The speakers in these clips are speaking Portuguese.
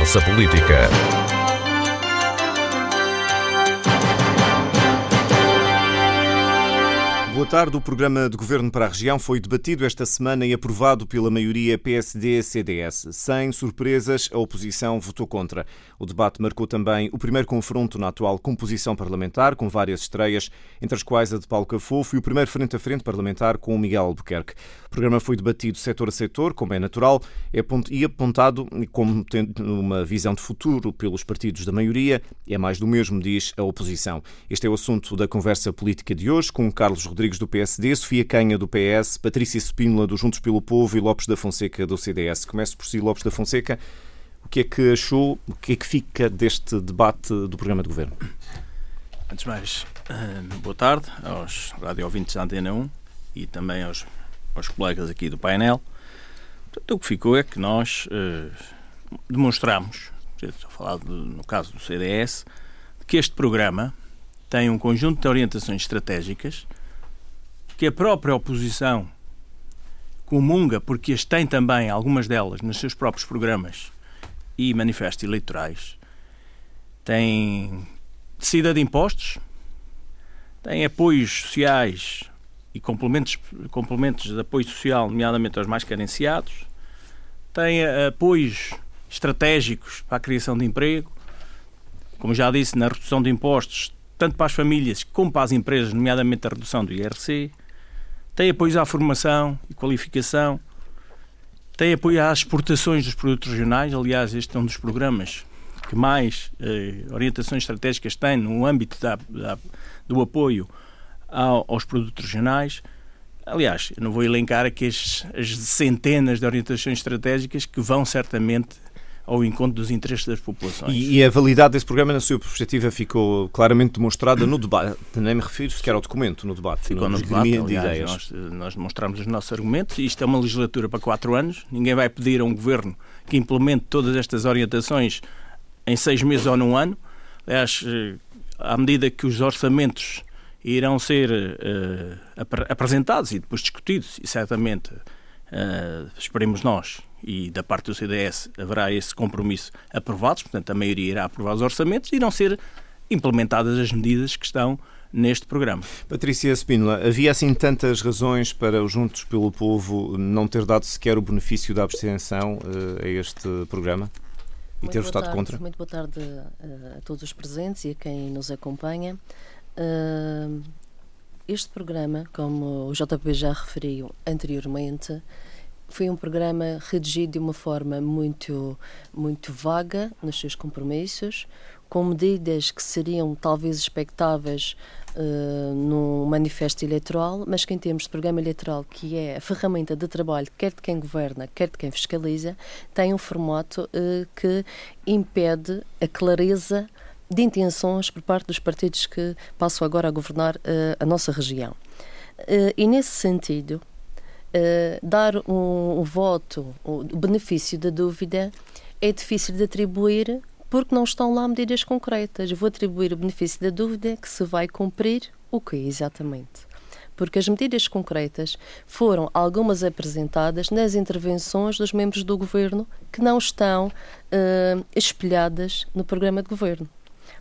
Conversa Política. Boa tarde. O programa de governo para a região foi debatido esta semana e aprovado pela maioria PSD-CDS. Sem surpresas, a oposição votou contra. O debate marcou também o primeiro confronto na atual composição parlamentar, com várias estreias, entre as quais a de Paulo Cafofo e o primeiro frente a frente parlamentar com o Miguel Albuquerque. O programa foi debatido setor a setor, como é natural, e apontado como tendo uma visão de futuro pelos partidos da maioria. É mais do mesmo, diz a oposição. Este é o assunto da conversa política de hoje, com Carlos Rodrigues do PSD, Sofia Canha do PS, Patrícia Spínola do Juntos pelo Povo e Lopes da Fonseca do CDS. Começo por si, Lopes da Fonseca. O que é que achou, o que é que fica deste debate do programa de governo? Antes de mais, eh, boa tarde aos rádio ouvintes da Antena 1 e também aos, aos colegas aqui do painel. Portanto, o que ficou é que nós uh, demonstramos, estou a falar de, no caso do CDS, que este programa tem um conjunto de orientações estratégicas que a própria oposição comunga, porque as tem também, algumas delas, nos seus próprios programas e manifestos eleitorais, tem descida de impostos, tem apoios sociais e complementos, complementos de apoio social, nomeadamente aos mais carenciados, tem apoios estratégicos para a criação de emprego, como já disse, na redução de impostos, tanto para as famílias como para as empresas, nomeadamente a redução do IRC, tem apoios à formação e qualificação, tem apoio às exportações dos produtos regionais. Aliás, este é um dos programas que mais eh, orientações estratégicas tem no âmbito da, da, do apoio aos produtos regionais. Aliás, eu não vou elencar aqui as, as centenas de orientações estratégicas que vão certamente ao encontro dos interesses das populações. E, e, a validade desse programa, na sua perspectiva, ficou claramente demonstrada no debate. Nem me refiro sequer ao documento, no debate. Ficou no, no debate, aliás, de ideias. Nós, nós demonstramos os nossos argumentos. Isto é uma legislatura para quatro anos. Ninguém vai pedir a um governo que implemente todas estas orientações em seis meses ou num ano. Aliás, eh, à medida que os orçamentos irão ser uh, apresentados e depois discutidos, e certamente uh, esperemos nós, e da parte do CDS haverá esse compromisso aprovados, portanto a maioria irá aprovar os orçamentos e irão ser implementadas as medidas que estão neste programa. Patrícia Spínola, havia assim tantas razões para os Juntos pelo Povo não ter dado sequer o benefício da abstenção uh, a este programa? E muito ter votado tarde, contra? Muito boa tarde a todos os presentes e a quem nos acompanha. Este programa, como o JP já referiu anteriormente, foi um programa redigido de uma forma muito, muito vaga nos seus compromissos, com medidas que seriam talvez expectáveis uh, num manifesto eleitoral, mas que em termos de programa eleitoral, que é a ferramenta de trabalho quer de quem governa, quer de quem fiscaliza, tem um formato uh, que impede a clareza de intenções por parte dos partidos que passam agora a governar uh, a nossa região. e nesse sentido, uh, dar um, um voto, o benefício da dúvida, é difícil de atribuir porque não estão lá medidas concretas. Vou atribuir o benefício da dúvida que se vai cumprir o que exatamente? Porque as medidas concretas foram algumas apresentadas nas intervenções dos membros do governo que não estão uh, espelhadas no programa de governo.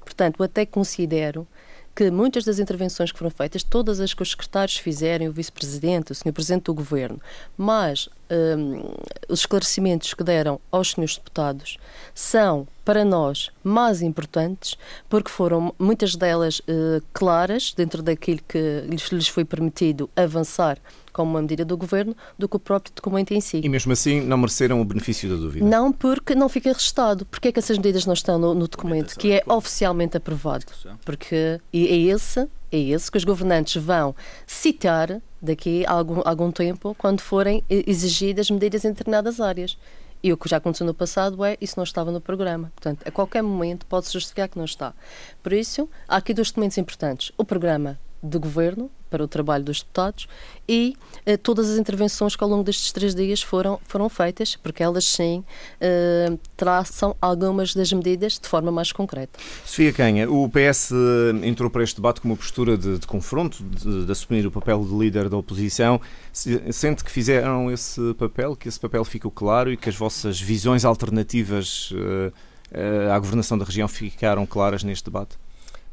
Portanto, até considero que muitas das intervenções que foram feitas, todas as que os secretários fizeram, o vice-presidente, o senhor presidente do governo, mas um, os esclarecimentos que deram aos senhores deputados são, para nós, mais importantes, porque foram muitas delas uh, claras, dentro daquilo que lhes, lhes foi permitido avançar como uma medida do governo do que o próprio documento em si. E mesmo assim não mereceram o benefício da dúvida? Não, porque não fica registado. Porque é que essas medidas não estão no, no documento que é oficialmente aprovado? Porque e é esse é esse que os governantes vão citar daqui a algum, algum tempo quando forem exigidas medidas em determinadas áreas. E o que já aconteceu no passado é isso não estava no programa. Portanto, a qualquer momento pode-se justificar que não está. Por isso, há aqui dois documentos importantes. O programa de governo para o trabalho dos deputados e eh, todas as intervenções que ao longo destes três dias foram, foram feitas, porque elas sim eh, traçam algumas das medidas de forma mais concreta. Sofia Canha, o PS eh, entrou para este debate com uma postura de, de confronto, de, de, assumir o papel de líder da oposição. Sente que fizeram esse papel, que esse papel ficou claro e que as vossas visões alternativas uh, uh, à governação da região ficaram claras neste debate?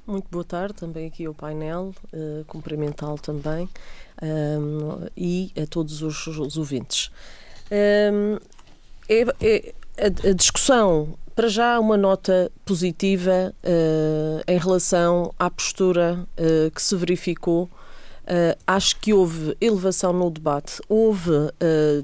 Muito boa tarde também aqui ao painel, uh, cumprimentá-lo também um, e a todos os, os ouvintes. Um, é, é, a, a, discussão, para já, uma nota positiva uh, em relação à postura uh, que se verificou. Uh, acho que houve elevação no debate, houve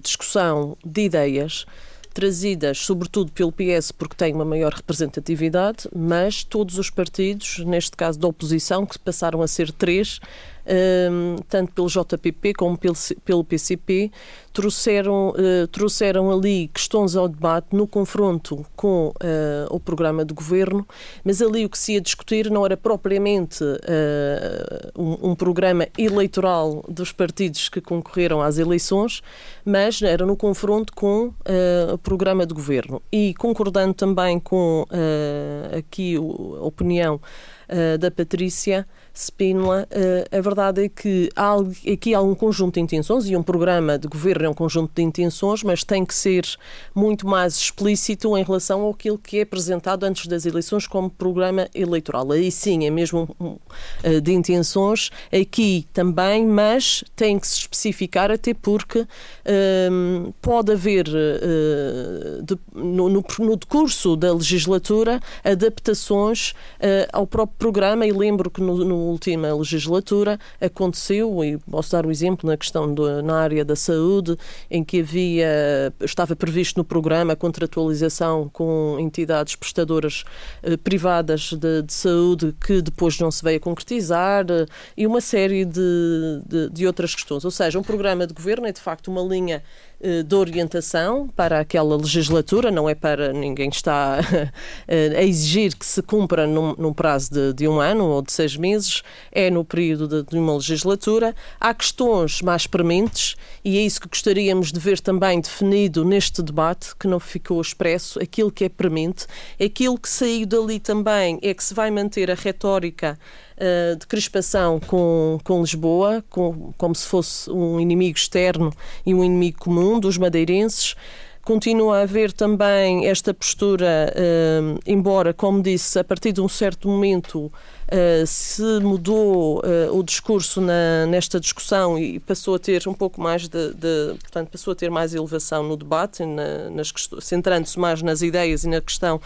discussão de ideias trazidas sobretudo pelo PS porque tem uma maior representatividade, mas todos os partidos, neste caso da oposição, que passaram a ser três, tanto pelo JPP como pelo, PCP, trouxeram, uh, trouxeram ali questões ao debate no confronto com uh, o programa de governo, mas ali o que se ia discutir não era propriamente uh, um, programa eleitoral dos partidos que concorreram às eleições, mas era no confronto com o programa de governo. E concordando também com aqui a opinião da Patrícia, Spínola, uh, a verdade é que há aqui há um conjunto de intenções e um programa de governo é um conjunto de intenções, mas tem que ser muito mais explícito em relação ao que é apresentado antes das eleições como programa eleitoral. Aí sim é mesmo um, uh, de intenções, aqui também, mas tem que se especificar até porque uh, pode haver de, no, no, no, decurso da legislatura adaptações ao próprio programa e lembro que no, no última legislatura aconteceu, e posso dar o um exemplo na questão do, na área da saúde, em que havia, estava previsto no programa a contratualização com entidades prestadoras eh, privadas de, de, saúde que depois não se veio a concretizar eh, e uma série de, de, de outras questões. Ou seja, um programa de governo é de facto uma linha de orientação para aquela legislatura, não é para ninguém está eh, a exigir que se cumpra num, num prazo de, de, um ano ou de seis meses, é no período de, de, uma legislatura. Há questões mais prementes e é isso que gostaríamos de ver também definido neste debate, que não ficou expresso, aquilo que é premente, aquilo que saiu dali também é que se vai manter a retórica uh, de crispação com, com Lisboa, com, como se fosse um inimigo externo e um inimigo comum dos madeirenses. Continua a haver também esta postura, uh, embora, como disse, a partir de um certo momento uh, se mudou uh, o discurso na, nesta discussão e passou a ter um pouco mais de, de portanto, passou a ter mais elevação no debate, na, nas centrando-se mais nas ideias e na questão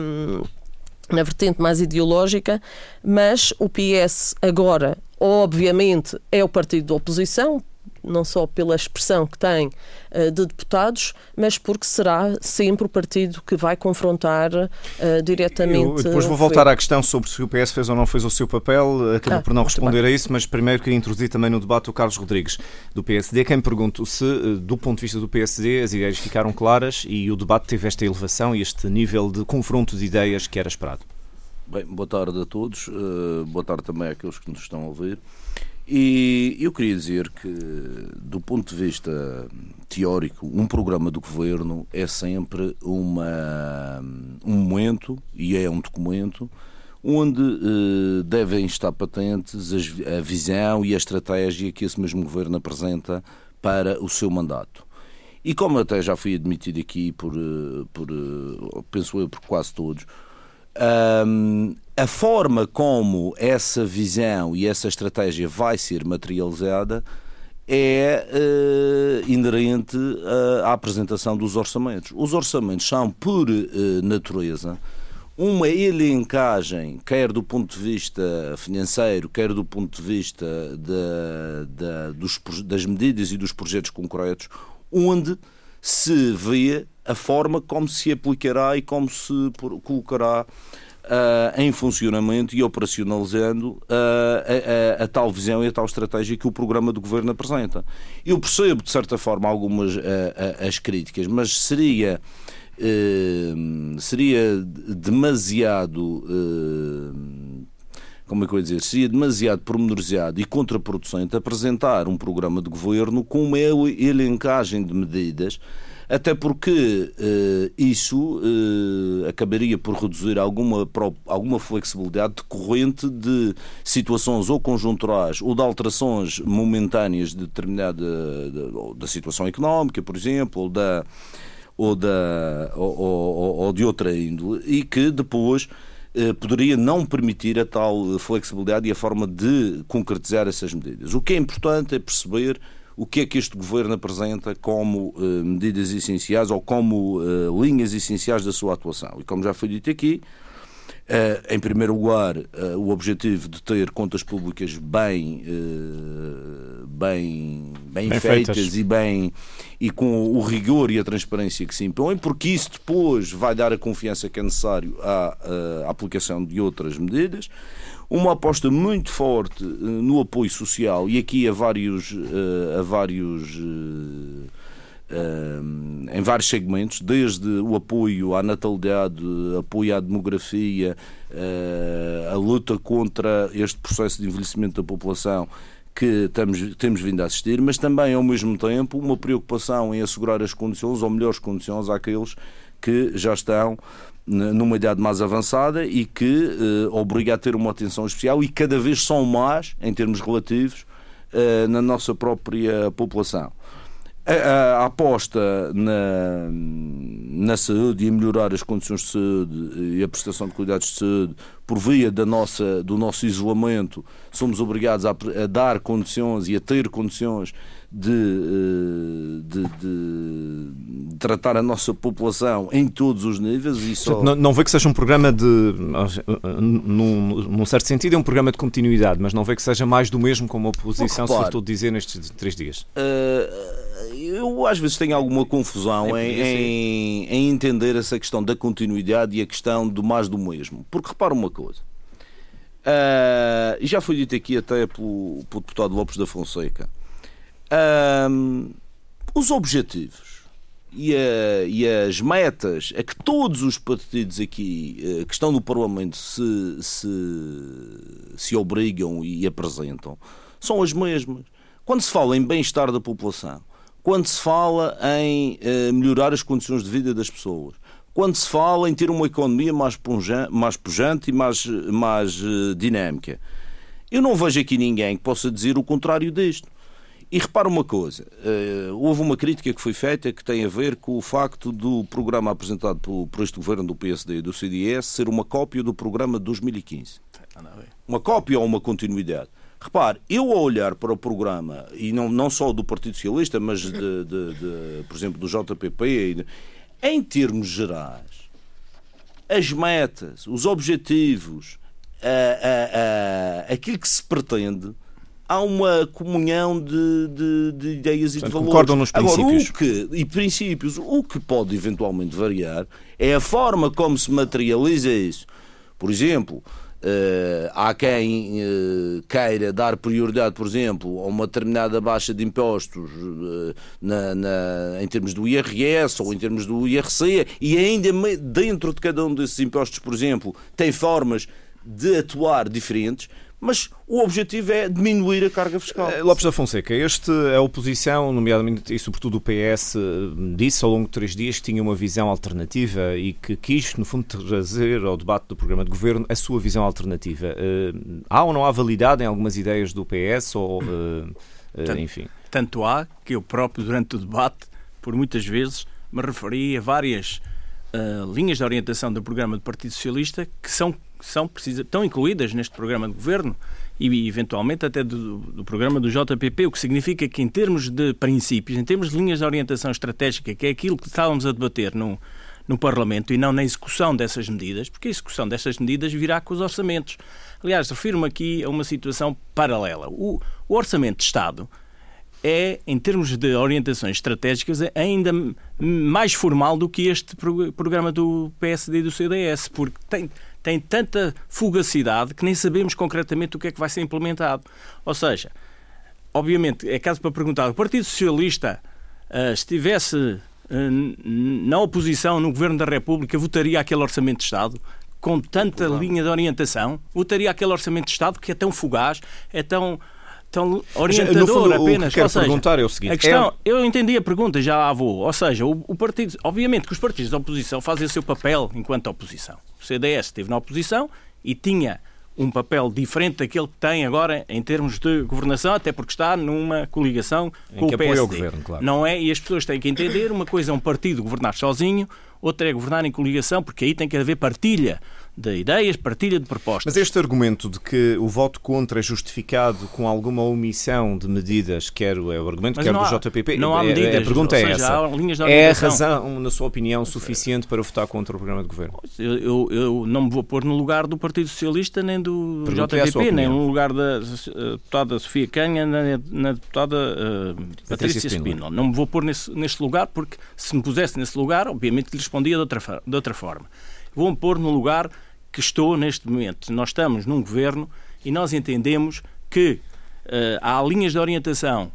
um, na vertente mais ideológica, mas o PS agora, obviamente, é o partido da oposição, não só pela expressão que tem uh, de deputados, mas porque será sempre o partido que vai confrontar uh, diretamente. Eu depois vou voltar à questão sobre se o PS fez ou não fez o seu papel, acabou ah, por não responder bem. a isso, mas primeiro queria introduzir também no debate o Carlos Rodrigues, do PSD. Quem me pergunta se, eh, do ponto de vista do PSD, as ideias ficaram claras e o debate teve esta elevação e este nível de confronto de ideias que era esperado. Bem, boa tarde a todos, uh, boa tarde também àqueles que nos estão a ouvir. E eu queria dizer que, do ponto de vista teórico, um programa do governo é sempre uma, um momento, e é um documento, onde eh, devem estar patentes a visão e a estratégia que esse mesmo governo apresenta para o seu mandato. E como até já fui admitido aqui por, eh, por eh, penso eu, por quase todos, um, a forma como essa visão e essa estratégia vai ser materializada é uh, inerente uh, à apresentação dos orçamentos. Os orçamentos são, por uh, natureza, uma elencagem, quer do ponto de vista financeiro, quer do ponto de vista de, de, dos, das medidas e dos projetos concretos, onde se vê a forma como se aplicará e como se colocará uh, em funcionamento e operacionalizando uh, a, a, a, tal visão e a tal estratégia que o programa do governo apresenta. Eu percebo, de certa forma, algumas uh, as críticas, mas seria. seria demasiado como é que eu ia dizer, seria demasiado pormenorizado e contraproducente apresentar um programa de governo com uma elencagem de medidas até porque uh, isso uh, acabaria por reduzir alguma, alguma flexibilidade decorrente de situações ou conjunturais ou de alterações momentâneas de determinada da situação económica, por exemplo, ou da ou, da, ou, ou, ou de outra índole, e que depois eh, poderia não permitir a tal flexibilidade e a forma de concretizar essas medidas. O que é importante é perceber o que é que este governo apresenta como uh, medidas essenciais ou como uh, linhas essenciais da sua atuação. E como já foi dito aqui, em primeiro lugar, uh, o objetivo de ter contas públicas bem, uh, bem, bem, bem feitas, feitas, e bem e com o rigor e a transparência que se impõe, porque isso depois vai dar a confiança que é necessário à, à aplicação de outras medidas. Uma aposta muito forte no apoio social e aqui a vários, a vários em vários segmentos, desde o apoio à natalidade, apoio à demografia, a luta contra este processo de envelhecimento da população que estamos, temos vindo a assistir, mas também, ao mesmo tempo, uma preocupação em assegurar as condições, ou melhores condições, àqueles que já estão numa idade mais avançada e que eh, obriga a ter uma atenção especial e cada vez são mais, em termos relativos, eh, na nossa própria população. A, a, aposta na, na saúde e melhorar as condições de saúde e a prestação de cuidados de saúde por via da nossa, do nosso isolamento, somos obrigados a, a dar condições e a ter condições de, eh, de, de, tratar a nossa população em todos os níveis. E só... não, não vê que seja um programa de. Num, num, certo sentido, é um programa de continuidade, mas não vê que seja mais do mesmo, como a oposição se estou a dizer nestes três dias. Uh, eu às vezes tenho alguma confusão é em, em, em, entender essa questão da continuidade e a questão do mais do mesmo. Porque repara uma coisa. Uh, já foi dito aqui até pelo, pelo deputado Lopes da Fonseca um, os objetivos e, a, e, as metas a que todos os partidos aqui eh, que estão no Parlamento se, se, se obrigam e apresentam são as mesmas. Quando se fala em bem-estar da população, quando se fala em uh, melhorar as condições de vida das pessoas, quando se fala em ter uma economia mais, pujante, mais pujante e mais, mais uh, dinâmica, eu não vejo aqui ninguém que possa dizer o contrário disto. E repara uma coisa, uh, houve uma crítica que foi feita que tem a ver com o facto do programa apresentado por, por este governo do PSD e do CDS ser uma cópia do programa de 2015. Uma cópia ou uma continuidade? Repare, eu ao olhar para o programa, e não, não só do Partido Socialista, mas, de, de, de por exemplo, do JPP, em termos gerais, as metas, os objetivos, a, a, a, aquilo que se pretende, há uma comunhão de, de, de ideias e de valores. Concordam nos princípios. Agora, o que, e princípios, o que pode eventualmente variar é a forma como se materializa isso. Por exemplo, Uh, há quem uh, queira dar prioridade, por exemplo, a uma determinada baixa de impostos uh, na, na, em termos do IRS ou em termos do IRC, e ainda dentro de cada um desses impostos, por exemplo, tem formas de atuar diferentes mas o objetivo é diminuir a carga fiscal. Eh, Lopes da Fonseca, este, a oposição, nomeadamente e sobretudo o PS, disse ao longo de três dias que tinha uma visão alternativa e que quis, no fundo, trazer ao debate do programa de governo a sua visão alternativa. Eh, há ou não há validade em algumas ideias do PS ou, eh, tanto, enfim? Tanto há que eu próprio, durante o debate, por muitas vezes, me referi a várias uh, linhas de orientação do programa do Partido Socialista que são são precisa, estão incluídas neste programa de governo e, eventualmente, até do, do, programa do JPP, o que significa que, em termos de princípios, em termos de linhas de orientação estratégica, que é aquilo que estávamos a debater no, no Parlamento e não na execução dessas medidas, porque a execução dessas medidas virá com os orçamentos. Aliás, refiro-me aqui a uma situação paralela. O, o Orçamento de Estado é, em termos de orientações estratégicas, ainda mais formal do que este programa do PSD e do CDS, porque tem tem tanta fugacidade que nem sabemos concretamente o que é que vai ser implementado. Ou seja, obviamente, é caso para perguntar, o Partido Socialista uh, estivesse uh, na oposição no Governo da República, votaria aquele Orçamento de Estado? com tanta linha de orientação, votaria aquele Orçamento de Estado que é tão fugaz, é tão tão orientador fundo, apenas. O que quero seja, perguntar é o seguinte: a questão, é... eu entendi a pergunta, já lá vou. Ou seja, o, o, partido, obviamente que os partidos da oposição fazem o seu papel enquanto oposição. O CDS esteve na oposição e tinha um papel diferente daquele que tem agora em termos de governação, até porque está numa coligação em com o PSD. O governo, claro. Não é? E as pessoas têm que entender, uma coisa é um partido governar sozinho, outra é governar em coligação, porque aí tem que haver partilha de ideias, partilha de propostas. Mas este argumento de que o voto contra é justificado com alguma omissão de medidas, quer é o argumento, quer do JPP, não há medidas, a pergunta é essa. É a razão, na sua opinião, suficiente para votar contra o programa de governo? Eu, eu, eu não me vou pôr no lugar do Partido Socialista, nem do JPP, nem no lugar da uh, deputada Sofia Canha, nem na deputada uh, Patrícia, Patrícia Spino. Não me vou pôr nesse, neste lugar, porque se me pusesse nesse lugar, obviamente lhe respondia de outra, de outra forma. Vou-me pôr no lugar que estou neste momento. Nós estamos num governo e nós entendemos que uh, há linhas de orientação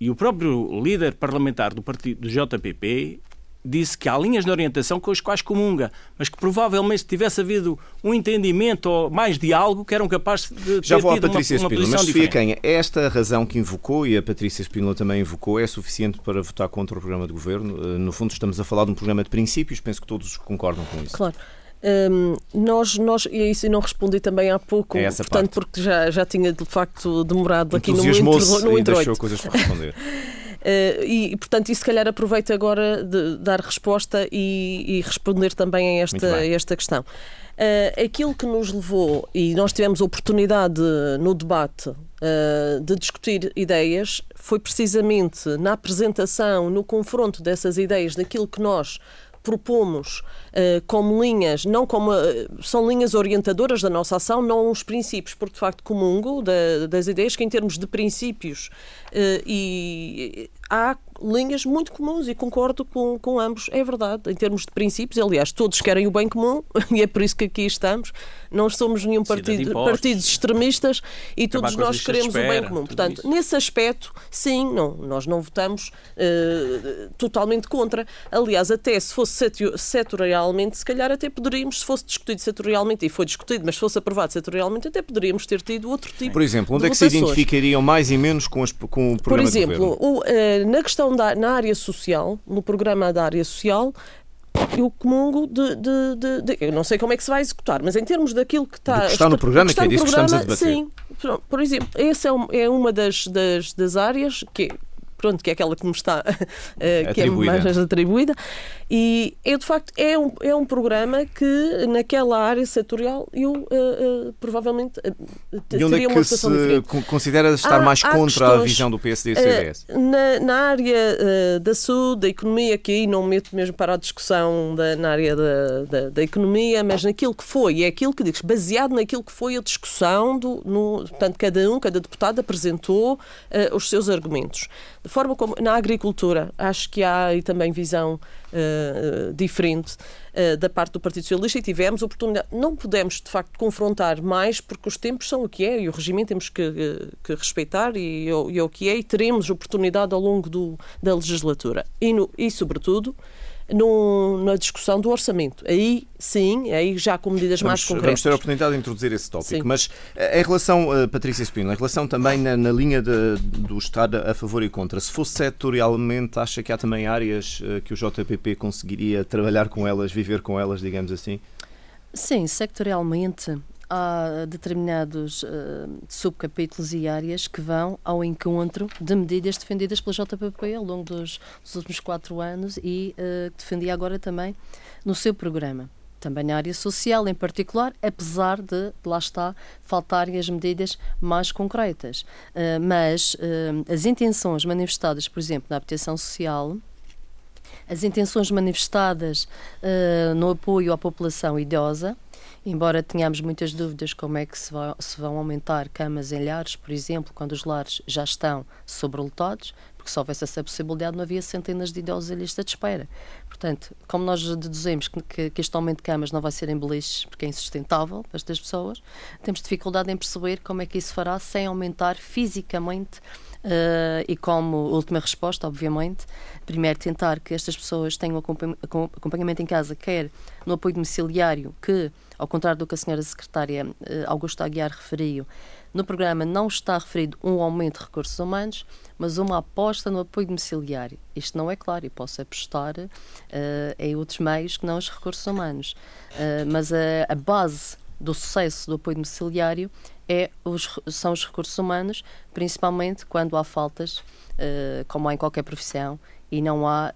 e o próprio líder parlamentar do partido do JPP disse que há linhas de orientação com as quais comunga, mas que provavelmente se tivesse havido um entendimento ou mais diálogo que eram capazes de ter Já vou à Patrícia uma, uma Espínola, mas Sofia Canha, esta razão que invocou e a Patrícia Espínola também invocou é suficiente para votar contra o programa de governo? Eh, no fundo estamos a falar de um programa de princípios, penso que todos concordam com isso. Claro. Um, nós, nós, e isso não respondi também há pouco, é portanto, parte. porque já, já tinha de facto demorado aqui no intro, no e deixou coisas para responder. Uh, e, portanto, e se calhar aproveito agora de dar resposta e, e responder também a esta, a esta questão. Uh, aquilo que nos levou, e nós tivemos oportunidade no debate uh, de discutir ideias, foi precisamente na apresentação, no confronto dessas ideias, daquilo que nós propomos uh, como linhas, não como uh, são linhas orientadoras da nossa ação, não os princípios, porque de facto comungo da, das ideias que em termos de princípios uh, e há linhas muito comuns e concordo com, com ambos, é verdade, em termos de princípios, aliás, todos querem o bem comum e é por isso que aqui estamos. Não somos nenhum partido, partidos extremistas e todos nós queremos espera, o bem comum. Portanto, isso. nesse aspecto, sim, não, nós não votamos uh, totalmente contra. Aliás, até se fosse setorialmente, se calhar até poderíamos, se fosse discutido setorialmente, e foi discutido, mas se fosse aprovado setorialmente, até poderíamos ter tido outro tipo Por exemplo, onde é que se identificariam mais e menos com, as, com o programa Por exemplo, o, uh, na questão da na área social, no programa da área social, eu comungo de, de, de, de, Eu não sei como é que se vai executar, mas em termos daquilo que está. Que está no programa, que, é disso que estamos a debater. Sim, por exemplo, essa é, é uma das, das, das áreas que pronto, que é aquela que me está uh, que é mais atribuída. E é de facto é um, é um programa que naquela área setorial eu uh, uh, provavelmente uh, e onde é que se diferente. considera estar há, mais há contra questões, a visão do PSD e do CDS? Na, na área da saúde, da economia, que aí não meto mesmo para a discussão da, na área da, da, da, economia, mas naquilo que foi, é aquilo que diz, baseado naquilo que foi a discussão, do, no, portanto, cada um, cada deputado apresentou os seus argumentos. Forma como na agricultura, acho que há aí também visão uh, diferente uh, da parte do Partido Socialista e tivemos oportunidade. Não podemos, de facto, confrontar mais, porque os tempos são o que é e o regime temos que, que respeitar e, e é o que é, e teremos oportunidade ao longo do, da legislatura. E, no, e sobretudo, no, na discussão do orçamento. Aí sim, aí já com medidas vamos, mais concretas. Vamos ter a oportunidade de introduzir esse tópico. Sim. Mas eh, em relação, uh, Patrícia Espino, em relação também na, na linha de, do Estado a favor e contra, se fosse setorialmente, acha que há também áreas uh, que o JPP conseguiria trabalhar com elas, viver com elas, digamos assim? Sim, sectorialmente há determinados uh, subcapítulos e áreas que vão ao encontro de medidas defendidas pela JPP ao longo dos, dos últimos quatro anos e uh, defendia agora também no seu programa. Também na área social, em particular, apesar de, lá está, faltarem as medidas mais concretas. Uh, mas as intenções manifestadas, por exemplo, na habitação social, as intenções manifestadas no apoio à população idosa, Embora tenhamos muitas dúvidas como é que se, se vão aumentar camas em lares, por exemplo, quando os lares já estão sobrelotados, porque se houvesse essa possibilidade não havia centenas de idosos em lista de espera. Portanto, como nós deduzimos que, que este aumento de camas não vai ser em beliches, porque é insustentável para estas pessoas, temos dificuldade em perceber como é que isso fará sem aumentar fisicamente Uh, e como última resposta, obviamente, primeiro tentar que estas pessoas tenham acompanhamento em casa, quer no apoio domiciliário, que, ao contrário do que a senhora secretária uh, Augusta Aguiar referiu, no programa não está referido um aumento de recursos humanos, mas uma aposta no apoio domiciliário. Isto não é claro e posso apostar uh, em outros meios que não os recursos humanos. Mas a, a, base do sucesso do apoio domiciliário é os, são os recursos humanos, principalmente quando há faltas, uh, como há em qualquer profissão, e não há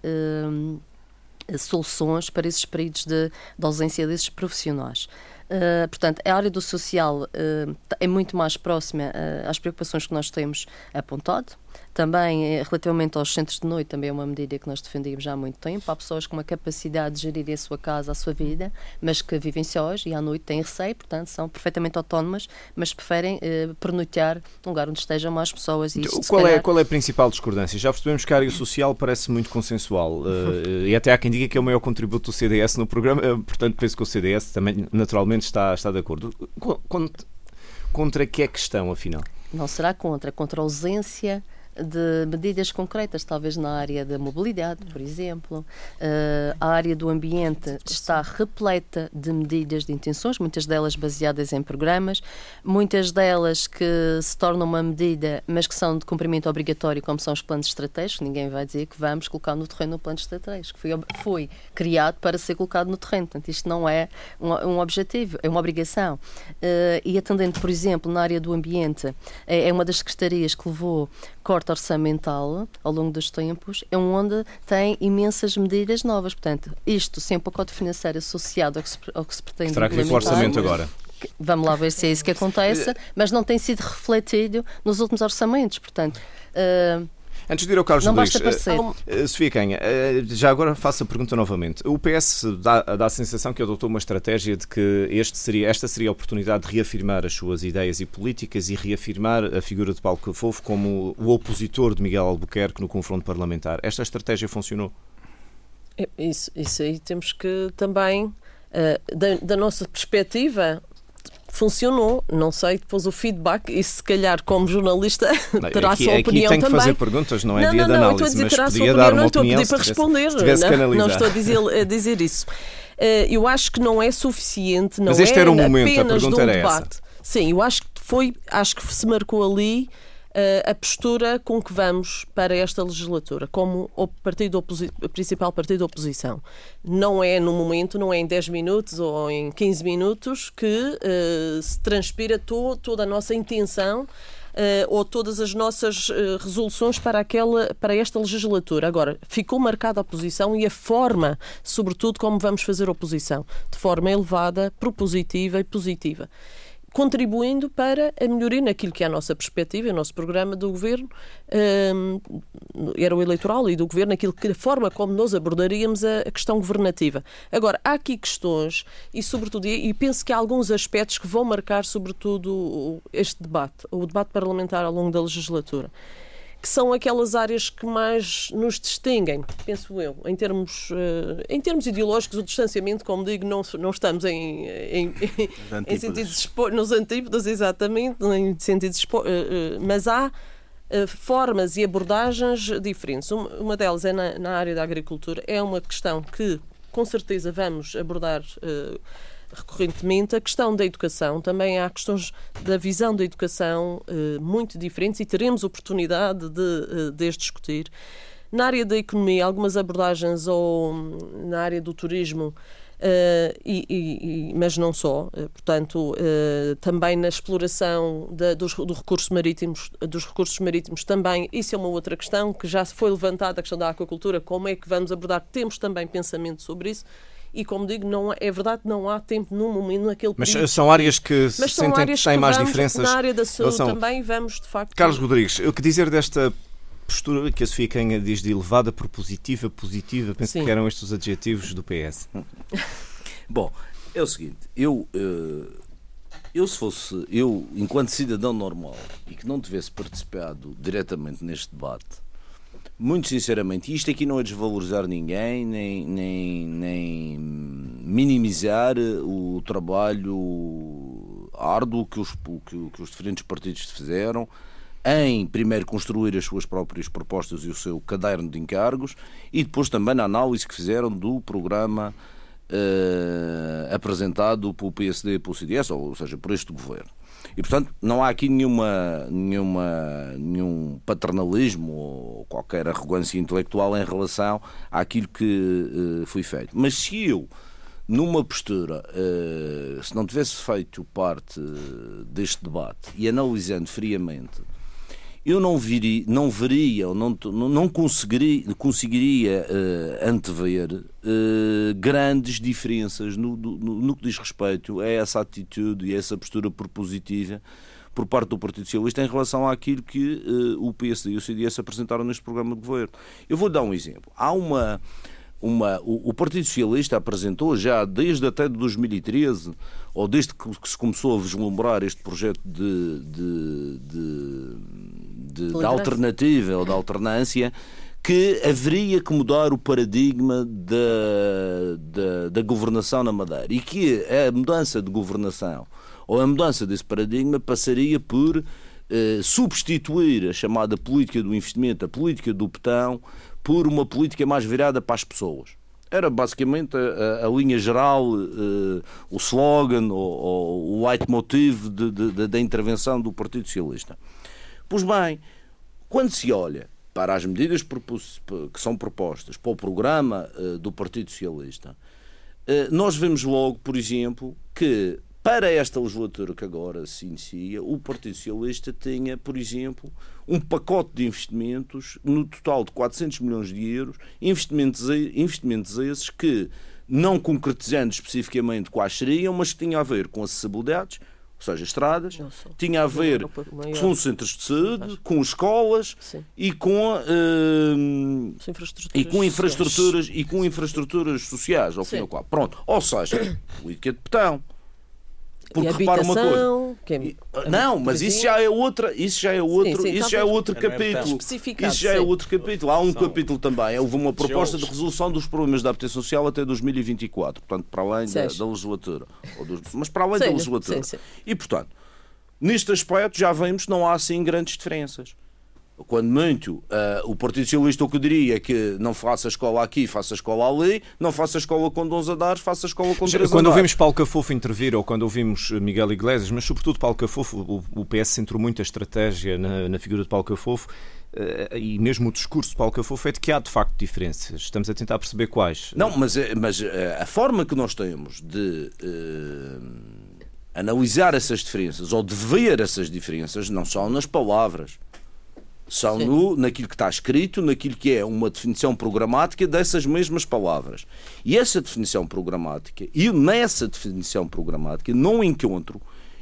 soluções para esses períodos de, de ausência desses profissionais. Uh, portanto, a área do social uh, é muito mais próxima uh, às preocupações que nós temos apontado. Também, relativamente aos centros de noite, também é uma medida que nós defendemos já há muito tempo. Há pessoas com uma capacidade de gerir a sua casa, a sua vida, mas que vivem sós e à noite têm receio, portanto, são perfeitamente autónomas, mas preferem pernoitear num lugar onde estejam mais pessoas. E isto, qual, é, calhar... é, qual é a principal discordância? Já percebemos que a área social parece muito consensual e até há quem diga que é o maior contributo do CDS no programa, portanto, penso que o CDS também, naturalmente, está, está de acordo. Contra, contra que é que estão, afinal? Não será contra, contra a ausência de medidas concretas, talvez na área da mobilidade, por exemplo. Uh, a área do ambiente está repleta de medidas de intenções, muitas delas baseadas em programas, muitas delas que se tornam uma medida, mas que são de cumprimento obrigatório, como são os planos estratégicos. Ninguém vai dizer que vamos colocar no terreno o plano estratégico. Foi, foi criado para ser colocado no terreno. Portanto, isto não é um, um objetivo, é uma obrigação. Uh, e atendendo, por exemplo, na área do ambiente, é, é uma das secretarias que levou corte orçamental ao longo dos tempos, é onde tem imensas medidas novas. Portanto, isto sem um pacote financeiro associado ao que se, ao que se pretende. Que terá que ver com o orçamento agora. Vamos lá ver se é isso que acontece, mas não tem sido refletido nos últimos orçamentos. Portanto. Uh, Antes de ir ao Carlos não Rodrigues, uh, Sofia Canha, uh, já agora faço a pergunta novamente. O PS dá, dá a sensação que adotou uma estratégia de que este seria, esta seria a oportunidade de reafirmar as suas ideias e políticas e reafirmar a figura de Paulo Cafofo como o opositor de Miguel Albuquerque no confronto parlamentar. Esta estratégia funcionou? É, isso, isso aí temos que também, uh, da, da nossa perspectiva, funcionou. Não sei, depois o feedback, e se calhar como jornalista terá aqui, a sua opinião aqui tem que fazer perguntas, não é não, dia não, de análise, não, estou a dizer, mas podia dar uma não estou a pedir para responder, não, não estou a dizer, a dizer isso. Uh, eu acho que não é suficiente, não mas este é era o momento, a pergunta um era debate. Essa. Sim, eu acho que foi, acho que se marcou ali a postura com que vamos para esta legislatura, como o partido principal partido da oposição. Não é no momento, não é em 10 minutos ou em 15 minutos que uh, se transpira to toda a nossa intenção Uh, ou todas as nossas uh, resoluções para, aquela, para esta legislatura. Agora, ficou marcada a oposição e a forma, sobretudo, como vamos fazer oposição, de forma elevada, propositiva e positiva contribuindo para a melhoria naquilo que é a nossa perspectiva, o nosso programa do governo, um, era o eleitoral e do governo, aquilo que a forma como nós abordaríamos a, a questão governativa. Agora, há aqui questões e, sobretudo, e penso que há alguns aspectos que vão marcar, sobretudo, este debate, o debate parlamentar ao longo da legislatura que são aquelas áreas que mais nos distinguem, penso eu, em termos, uh, em termos ideológicos, o distanciamento, como digo, não, não estamos em, em, em sentidos nos antípodas, exatamente, em sentidos uh, uh, mas há formas e abordagens diferentes. Uma delas é na, na, área da agricultura, é uma questão que com certeza vamos abordar recorrentemente a questão da educação. Também há questões da visão da educação eh, muito diferentes e teremos oportunidade de, eh, de as discutir. Na área da economia, algumas abordagens ou na área do turismo, Uh, e, e, mas não só, portanto, uh, também na exploração da, dos, do recursos marítimos, dos recursos marítimos também, isso é uma outra questão que já foi levantada, a questão da aquacultura, como é que vamos abordar, temos também pensamento sobre isso, e como digo, não, é verdade não há tempo num momento naquele Mas período. são áreas que se sentem áreas que têm mais vamos, diferenças. Na área da saúde são... também vamos, de facto. Carlos Rodrigues, o que dizer desta postura que a Sofia Canha diz de elevada, propositiva, positiva, penso Sim. que eram estes os adjetivos do PS. Bom, é o seguinte, eu, eh, eu se fosse, eu, enquanto cidadão normal e que não tivesse participado diretamente neste debate, muito sinceramente, isto aqui não é desvalorizar ninguém, nem, nem, nem minimizar o trabalho árduo que os, que, que os diferentes partidos fizeram. em primeiro construir as suas próprias propostas e o seu caderno de encargos e depois também na análise que fizeram do programa uh, apresentado pelo PSD e pelo CDS, ou seja, por este governo. E, portanto, não há aqui nenhuma, nenhuma, nenhum paternalismo ou qualquer arrogância intelectual em relação àquilo que uh, foi feito. Mas se eu, numa postura, uh, se não tivesse feito parte deste debate e analisando friamente eu não, viria, não veria ou não, não conseguiria, conseguiria uh, antever uh, grandes diferenças no, no, no, que diz respeito a essa atitude e a essa postura propositiva por parte do Partido Socialista em relação àquilo que uh, o PSD e o CDS apresentaram neste programa de governo. Eu vou dar um exemplo. Há uma. Uma, o, o Partido Socialista apresentou já desde até de 2013, ou desde que, que se começou a vislumbrar este projeto de, de, de de, de alternativa ou de alternância que haveria que mudar o paradigma da, da, da, governação na Madeira. E que a mudança de governação ou a mudança desse paradigma passaria por substituir a chamada política do investimento, a política do petão, por uma política mais virada para as pessoas. Era basicamente a, a, a linha geral, eh, o slogan ou, ou o leitmotiv da intervenção do Partido Socialista. Pois bem, quando se olha para as medidas que são propostas para o programa uh, do Partido Socialista, uh, nós vemos logo, por exemplo, que para esta legislatura que agora se inicia, o Partido Socialista tinha, por exemplo, um pacote de investimentos no total de 400 milhões de euros, investimentos, investimentos esses que, não concretizando especificamente quais seriam, mas que tinham a ver com acessibilidades, ou seja, estradas, tinha a ver com os centros de saúde, com escolas Sim. e com uh, e com infraestruturas sociais. e com infraestruturas sociais, ao fim e ao cabo. Pronto, ou seja, política de petão. Porque repara uma coisa. É, não, mas isso já é outra, isso já é outro, sim, sim, isso já é outro capítulo. Isso já é outro capítulo. Há um capítulo também, houve uma proposta de resolução dos problemas da habitação social até 2024, portanto, para além da, da, legislatura, dos, mas para além da legislatura. E portanto, neste aspecto já vemos que não há assim grandes diferenças quando muito, uh, o Partido Socialista o que diria é que não faça escola aqui, faça escola ali, não faça escola com dons a dar, faça escola com três Quando ouvimos Paulo Cafofo intervir, ou quando ouvimos Miguel Iglesias, mas sobretudo Paulo Cafofo, o, o PS centrou muita estratégia na, na figura de Paulo Cafofo, uh, e mesmo o discurso de Paulo Cafofo é de que há de facto diferenças. Estamos a tentar perceber quais. Não, mas, eh, mas a forma que nós temos de... analisar essas diferenças ou de ver essas diferenças não são nas palavras são no, naquilo que está escrito, naquilo que é uma definição programática dessas mesmas palavras. E essa definição programática, e nessa definição programática, não encontro,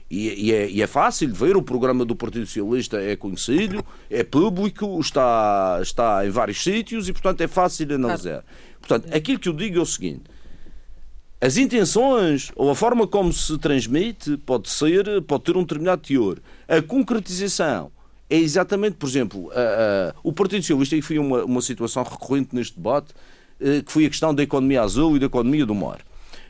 e, e, é, e é fácil de ver, o programa do Partido Socialista é conhecido, é público, está, está em vários sítios e, portanto, é fácil de analisar. Portanto, aquilo que eu digo é o seguinte. As intenções ou a forma como se transmite pode ser, pode ter um determinado teor. A concretização é exatamente, por exemplo, uh, uh, o Partido Socialista, e foi uma, uma situação recorrente neste debate, uh, que foi a questão da economia azul e da economia do mar.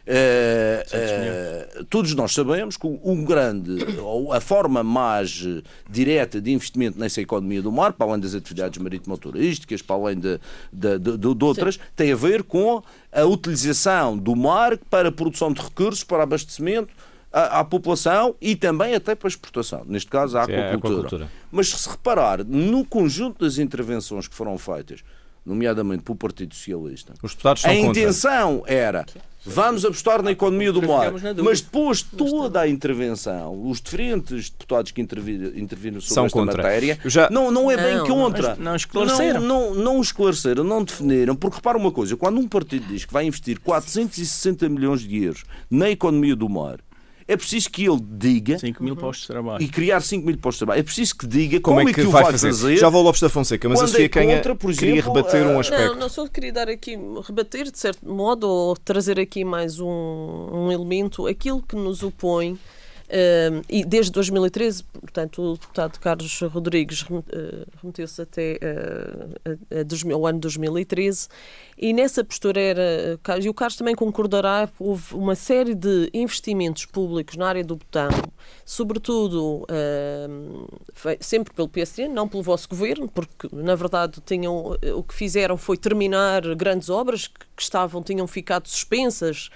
Uh, uh, todos nós sabemos que um grande, ou a forma mais direta de investimento nessa economia do mar, para além das atividades marítimo-turísticas, para além de, de, de, de outras, Sim. tem a ver com a utilização do mar para a produção de recursos, para abastecimento, à, à, população e também até para a exportação, neste caso à aquacultura. aquacultura. Mas se reparar no conjunto das intervenções que foram feitas, nomeadamente pelo Partido Socialista, a intenção era vamos apostar na economia do mar, mas depois toda a intervenção, os diferentes deputados que interviram, interviram sobre São esta contra. matéria, já... não, não é bem não, contra. Não esclareceram. Não, não, não esclareceram, não definiram, porque repara uma coisa, quando um partido diz que vai investir 460 milhões de euros na economia do mar, é preciso que ele diga. 5 mil postos de trabalho. E criar 5 mil postos de trabalho. É preciso que diga como, como é que, que o vai fazer. fazer. Já vou Lopes da Fonseca, mas a Sofia é Canha queria rebater um aspecto. Não, não só queria dar aqui, rebater de certo modo, ou trazer aqui mais um, um elemento, aquilo que nos opõe Uh, e desde 2013, portanto, o deputado Carlos Rodrigues uh, remeteu-se até uh, ao ano 2013 e nessa postura era, e o Carlos também concordará, houve uma série de investimentos públicos na área do botão, sobretudo sempre pelo PSD, não pelo vosso governo, porque na verdade tinham, o que fizeram foi terminar grandes obras que, que estavam, tinham ficado suspensas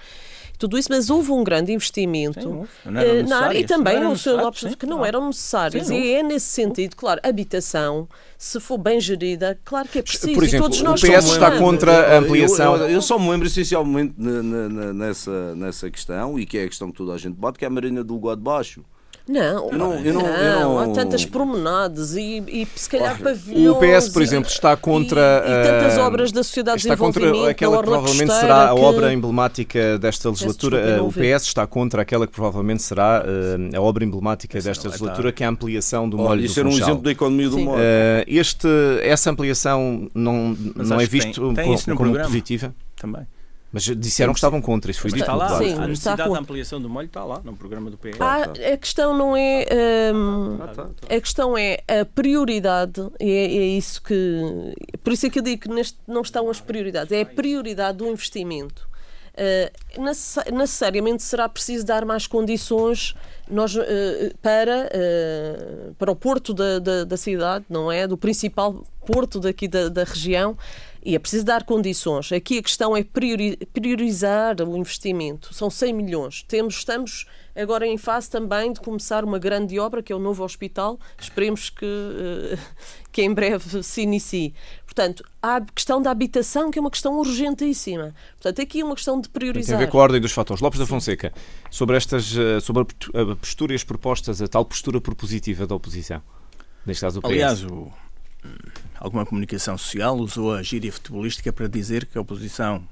tudo isso, mas houve um grande investimento sim, uh, na área e também o Sr. Lopes sim, que não claro. eram necessários. Sim, e é nesse sentido, claro, habitação, se for bem gerida, claro que é preciso. Por exemplo, todos nós o PS está contra a ampliação. Eu, eu, eu, só me lembro essencialmente nessa, nessa questão, e que é a questão que toda a gente bate, que é a Marina do Lugar de Baixo. Não, eu não, eu não, eu não, há tantas promenades e, e se calhar pavilhões. O PS, por exemplo, está contra. E, e tantas uh, obras da sociedade está contra aquela que provavelmente será a obra emblemática desta legislatura. Desculpa, o PS está contra aquela que provavelmente será uh, a obra emblemática desta legislatura, que é a ampliação do molho Isso era um exemplo da economia do molho. Uh, este, essa ampliação não, não é visto tem, tem como, como positiva? Também. Mas disseram que estavam contra, isso foi dito. Está lá, Sim, a necessidade da ampliação do molho está lá, no programa do PS. Ah, a questão não é. Um, ah, tá, tá. A questão é a prioridade, é, é, isso que. Por isso é que eu digo que neste, não estão as prioridades, é a prioridade do investimento. Uh, necessariamente será preciso dar mais condições nós, uh, para, uh, para o porto da, da, da, cidade, não é? Do principal porto daqui da, da região, e é preciso dar condições. Aqui a questão é priorizar o investimento. São 100 milhões. Temos, estamos agora em fase também de começar uma grande obra, que é o novo hospital. Esperemos que, eh, que em breve se inicie. Portanto, há a questão da habitação, que é uma questão urgentíssima. Portanto, aqui é uma questão de priorizar. Tem a ver com a ordem dos fatores. Lopes da Fonseca, sobre, estas, eh, sobre a postura e as propostas, a tal postura propositiva da oposição. Neste caso, o PS. Aliás, o alguma comunicação social usou a gíria futebolística para dizer que a oposição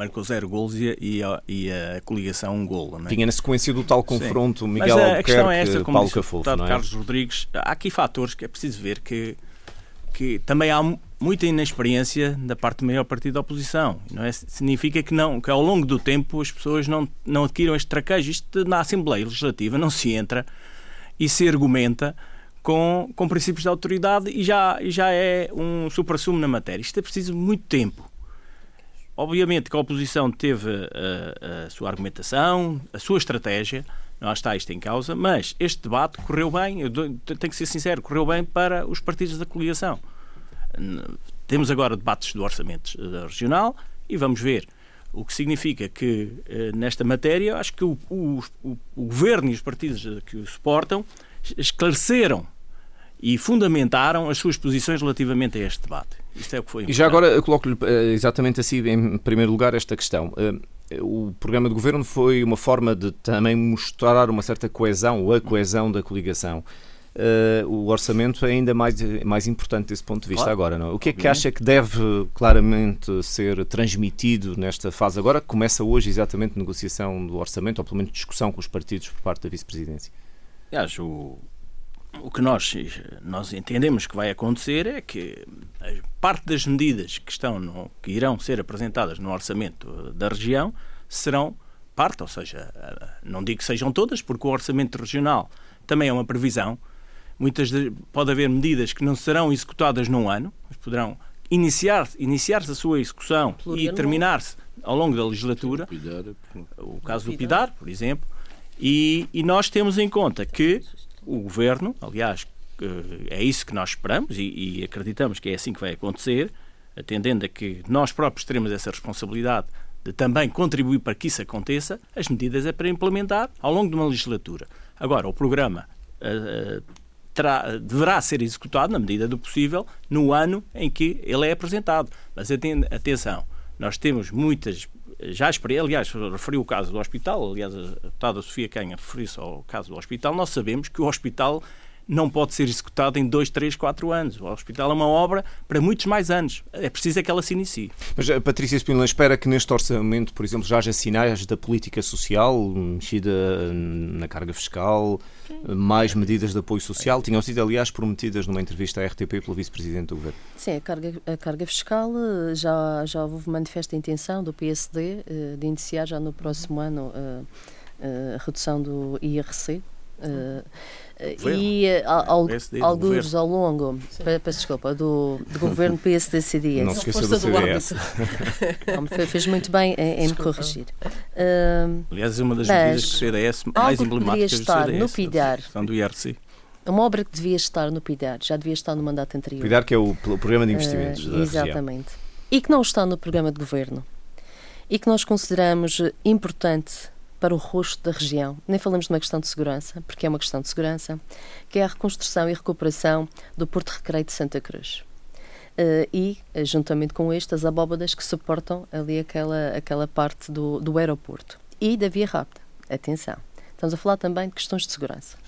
marcou zero gols e a, e a coligação um gol. É? Tinha na sequência do tal confronto Sim. Miguel Mas a, a questão é esta, Paulo Cafofo, é? Carlos Rodrigues, há aqui fatores que é preciso ver que, que também há muita inexperiência da parte do maior partido da oposição. Não é? Significa que, não, que ao longo do tempo as pessoas não, não adquiram este traquejo. Isto na Assembleia Legislativa não se entra e se argumenta com, com princípios de autoridade e já, já é um supra-sumo na matéria. Isto é preciso muito tempo. Obviamente que a oposição teve a, a, sua argumentação, a sua estratégia, não está isto em causa, mas este debate correu bem, eu tenho que ser sincero, correu bem para os partidos da coligação. Temos agora debates do orçamento eh, regional e vamos ver. O que significa que, eh, nesta matéria, acho que o, o, o governo e os partidos que o suportam esclareceram e fundamentaram as suas posições relativamente a este debate. Isto é o que foi. E já agora coloco-lhe eh, exatamente assim, em primeiro lugar, esta questão. Eh, o programa de governo foi uma forma de também mostrar uma certa coesão, ou a coesão da coligação. Uh, o orçamento é ainda mais, mais importante desse ponto de vista claro. agora. Não? É? O que é que acha que deve claramente ser transmitido nesta fase agora, que começa hoje exatamente a negociação do orçamento, ou pelo menos discussão com os partidos por parte da vice-presidência? Aliás, o, o que nós, nós entendemos que vai acontecer é que parte das medidas que, estão no, que irão ser apresentadas no orçamento da região serão parte, ou seja, não digo que sejam todas, porque o orçamento regional também é uma previsão. Muitas de, pode haver medidas que não serão executadas num ano, mas poderão iniciar-se iniciar a sua execução e terminar-se ao longo da legislatura. O caso do PIDAR, por exemplo e, e nós temos em conta que o governo, aliás, é isso que nós esperamos e, e, acreditamos que é assim que vai acontecer, atendendo a que nós próprios teremos essa responsabilidade de também contribuir para que isso aconteça, as medidas é para implementar ao longo de uma legislatura. Agora, o programa uh, terá, deverá ser executado, na medida do possível, no ano em que ele é apresentado. Mas atenção, nós temos muitas já esperei, aliás, referiu o caso do hospital, aliás, a deputada Sofia Canha referiu-se ao caso do hospital, nós sabemos que o hospital não pode ser executado em dois, três, quatro anos. O hospital é uma obra para muitos mais anos. É preciso é que ela se inicie. Mas a Patrícia Spinola espera que neste orçamento, por exemplo, já haja sinais da política social, mexida na carga fiscal, mais medidas de apoio social. Tinham sido, aliás, prometidas numa entrevista à RTP pelo Vice-Presidente do Governo. Sim, a carga, a carga fiscal eh, já, já houve manifesta intenção do PSD eh, de iniciar já no próximo ano eh, a redução do IRC. Uh, e ao, alguns ao longo, peço desculpa, do, do governo PSD-CDS. Não se esqueça do CDS. fez muito bem em, em me corrigir. Uh, Aliás, é uma das medidas que o CDS mais emblemáticas estar do CDS, no PIDAR, do IRC. Uma obra que devia estar no PIDAR, já devia estar no mandato anterior. PIDAR que é o, o Programa de Investimentos uh, da Exatamente. Região. E que não está no Programa de Governo. E que nós consideramos importante para o rosto da região. Nem falamos de uma questão de segurança, porque é uma questão de segurança, que é a reconstrução e recuperação do Porto Recreio de Santa Cruz. Uh, e, eh, juntamente com estas abóbadas que suportam ali aquela, aquela parte do, do aeroporto. E da via rápida. Atenção. Estamos a falar também de questões de segurança.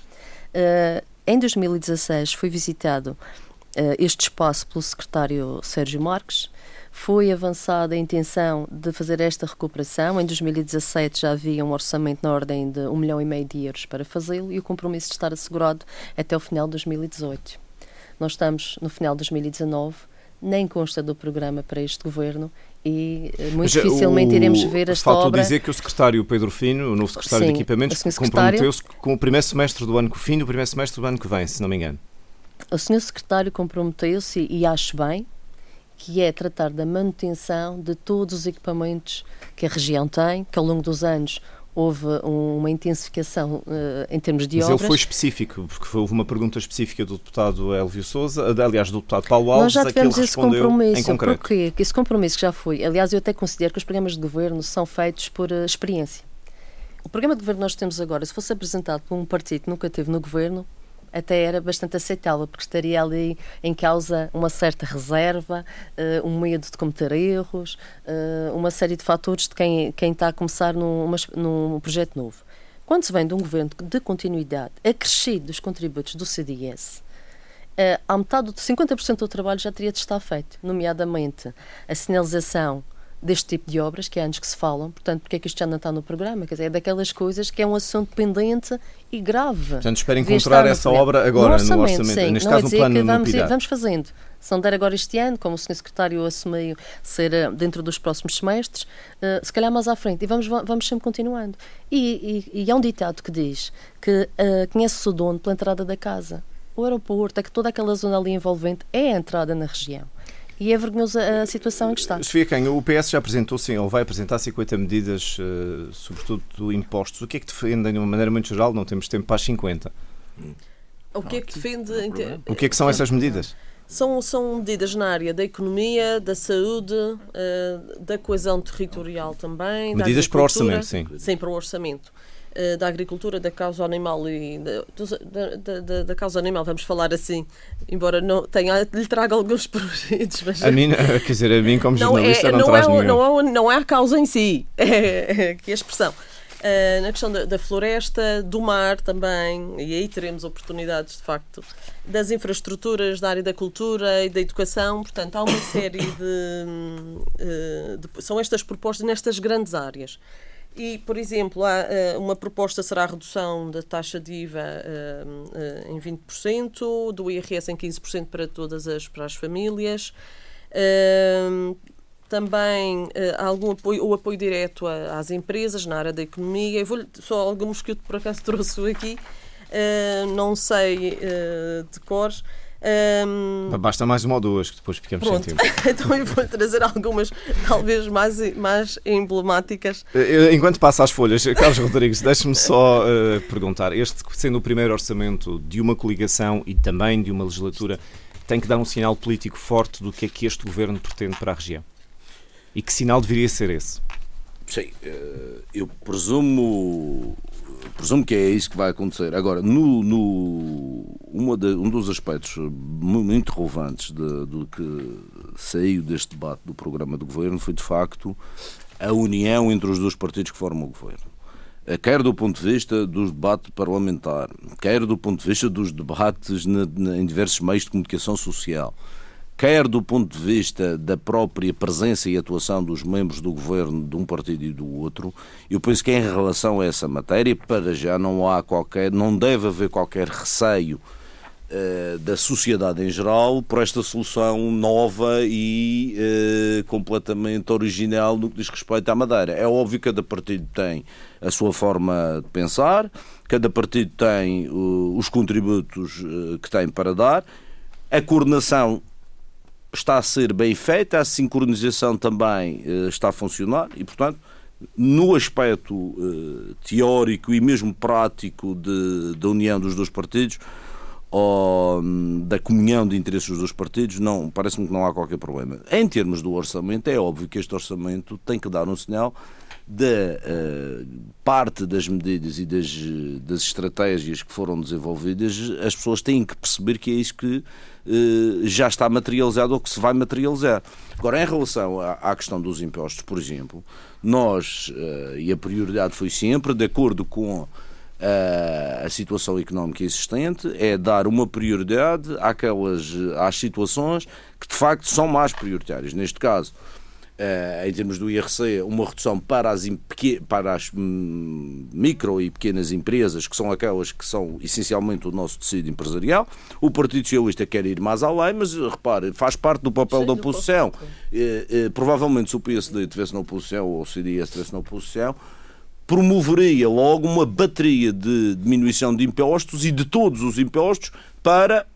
Uh, em 2016 foi visitado uh, este espaço pelo secretário Sérgio Marques, foi avançada a intenção de fazer esta recuperação. Em 2017 já havia um orçamento na ordem de um milhão e meio de euros para fazê-lo e o compromisso de estar assegurado até o final de 2018. Nós estamos no final de 2019, nem consta do programa para este governo e eh, muito Mas, dificilmente o, iremos ver esta falta obra. dizer que o secretário Pedro Fino, o novo secretário Sim, de Equipamentos, comprometeu-se com o primeiro semestre do ano que fim o primeiro semestre do ano que vem, se não me engano. O senhor secretário comprometeu-se e acho bem, que é tratar da manutenção de todos os equipamentos que a região tem, que ao longo dos anos houve uma intensificação uh, em termos de Mas obras. ele foi específico, porque houve uma pergunta específica do deputado Elvio Souza, aliás, do deputado Paulo Alves, Nós já tivemos esse compromisso. Em concreto. Porquê? Que esse compromisso que já foi, aliás, eu até considero que os programas de governo são feitos por uh, experiência. O programa de governo que nós temos agora, se fosse apresentado por um partido que nunca teve no governo, até era bastante aceitável, porque estaria ali em causa uma certa reserva, uh, um medo de cometer erros, uh, uma série de fatores de quem, quem está a começar num, num projeto novo. Quando se vem de um governo de continuidade, acrescido dos contributos do CDS, uh, eh, a metade, 50% do trabalho já teria de estar feito, nomeadamente a sinalização deste tipo de obras, que há anos que se falam, portanto, porque é que isto já não está no programa? Quer dizer, é daquelas coisas que é um assunto pendente e grave. Portanto, espera encontrar essa obra agora no orçamento, no orçamento. Sim, neste não caso, é no plano que vamos, ir, vamos fazendo. Se não der agora este ano, como o Sr. Secretário assumiu ser eh, dentro dos próximos semestres, uh, se calhar mais à frente. E vamos, vamos sempre continuando. E, e, e há um ditado que diz que uh, conhece-se o dono pela entrada da casa. O aeroporto, é que toda aquela zona ali envolvente é a entrada na região e é vergonhosa a situação em que está. Sofia Quem, o PS já apresentou, sim, ou vai apresentar 50 medidas, uh, sobretudo impostos. O que é que defendem de uma maneira muito geral? Não temos tempo para as 50. O que é que defende? O que é que são essas medidas? São, são medidas na área da economia, da saúde, uh, da coesão territorial também. Medidas para o orçamento, sim. Sim, para o orçamento. Eh, da agricultura, da causa animal e da, da, da, da, causa animal, vamos falar assim, embora não tenha, lhe traga alguns projetos. Mas... A mim, quer dizer, a mim como jornalista não, é, não, não traz é, nenhum. Não é, não é a causa em si, é, é, que é a expressão. Uh, na questão da, da, floresta, do mar também, e aí teremos oportunidades de facto, das infraestruturas da área da cultura e da educação. Portanto, há uma série de. Uh, de são estas propostas nestas grandes áreas. E, por exemplo, há, uh, uma proposta será a redução da taxa de IVA uh, em 20%, do IRS em 15% para todas as, para as famílias. também há algum apoio, o apoio direto às empresas na área da economia. Eu vou só alguns que eu por acaso trouxe aqui, não sei de cores um... Basta mais uma ou duas, que depois ficamos Pronto. sem tempo. então eu vou trazer algumas, talvez mais, mais emblemáticas. Enquanto passa as folhas, Carlos Rodrigues, deixe-me só uh, perguntar: este sendo o primeiro orçamento de uma coligação e também de uma legislatura, tem que dar um sinal político forte do que é que este governo pretende para a região? E que sinal deveria ser esse? Sim, eh, eu presumo presumo que é isso que vai acontecer. Agora, no, no uma de, um dos aspectos muito relevantes do que saiu deste debate do programa do governo foi, de facto, a união entre os dois partidos que formam o governo. Eh, quer do ponto de vista do debate parlamentar, quer do ponto de vista dos debates na, na, em diversos meios de comunicação social quer do ponto de vista da própria presença e atuação dos membros do governo de um partido e do outro, eu penso que em relação a essa matéria, para já não há qualquer, não deve haver qualquer receio uh, da sociedade em geral por esta solução nova e uh, completamente original no que diz respeito à Madeira. É óbvio que cada partido tem a sua forma de pensar, cada partido tem uh, os contributos que tem para dar, a coordenação está a ser bem feita, a sincronização também está a funcionar e, portanto, no aspecto uh, teórico e mesmo prático de, da união dos dois partidos, ou hum, da comunhão de interesses dos dois partidos, não, parece-me que não há qualquer problema. Em termos do orçamento, é óbvio que este orçamento tem que dar um sinal da uh, parte das medidas e das, das estratégias que foram desenvolvidas, as pessoas têm que perceber que é isso que uh, já está materializado ou que se vai materializar. Agora, em relação à, à questão dos impostos, por exemplo, nós, uh, e a prioridade foi sempre, de acordo com a situação económica existente, é dar uma prioridade àquelas, às situações que de facto são mais prioritárias. Neste caso, Uh, em termos do IRC, uma redução para as, para as hum, micro e pequenas empresas, que são aquelas que são essencialmente o nosso tecido empresarial. O Partido Socialista quer ir mais além, mas repare, faz parte do papel Sim, da oposição. Uh, uh, provavelmente, se o PSD estivesse na oposição ou o CDS estivesse na oposição, promoveria logo uma bateria de diminuição de impostos e de todos os impostos para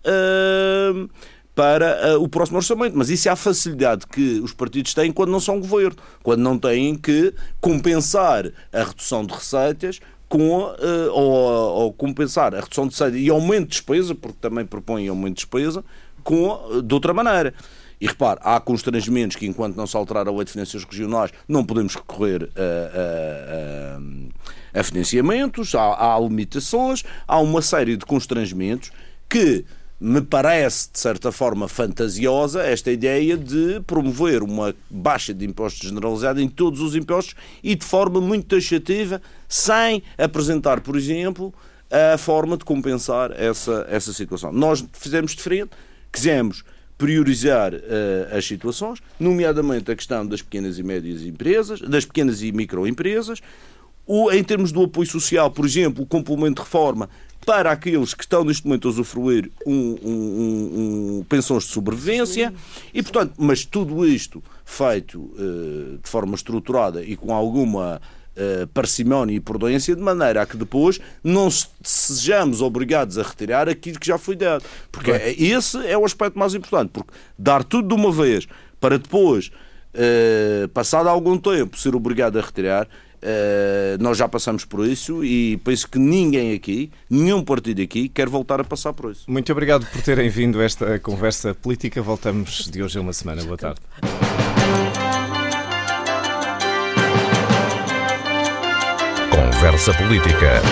para uh, o próximo orçamento. Mas isso é a facilidade que os partidos têm quando não são governo, quando não têm que compensar a redução de receitas com, uh, ou, ou, compensar a redução de receitas e aumento de despesa, porque também propõem aumento de despesa, com, de outra maneira. E repare, há constrangimentos que, enquanto não se alterar a lei de finanças regionais, não podemos recorrer a, a, a, a financiamentos, há, há limitações, há uma série de constrangimentos que me parece, de certa forma, fantasiosa esta ideia de promover uma baixa de impostos generalizada em todos os impostos e de forma muito taxativa, sem apresentar, por exemplo, a forma de compensar essa, essa situação. Nós fizemos diferente, quisemos priorizar uh, as situações, nomeadamente a questão das pequenas e médias empresas, das pequenas e microempresas, o, em termos do apoio social, por exemplo, o complemento de reforma para aqueles que estão neste momento a usufruir um, um, um, pensões de sobrevivência e, portanto, mas tudo isto feito uh, de forma estruturada e com alguma uh, parcimónia e prudência, de maneira a que depois não sejamos obrigados a retirar aquilo que já foi dado. Porque Bem. esse é o aspecto mais importante, porque dar tudo de uma vez para depois, uh, passado algum tempo, ser obrigado a retirar, Uh, nós já passamos por isso e penso que ninguém aqui, nenhum partido aqui, quer voltar a passar por isso. Muito obrigado por terem vindo a esta conversa política. Voltamos de hoje a uma semana. Boa tarde. Conversa Política.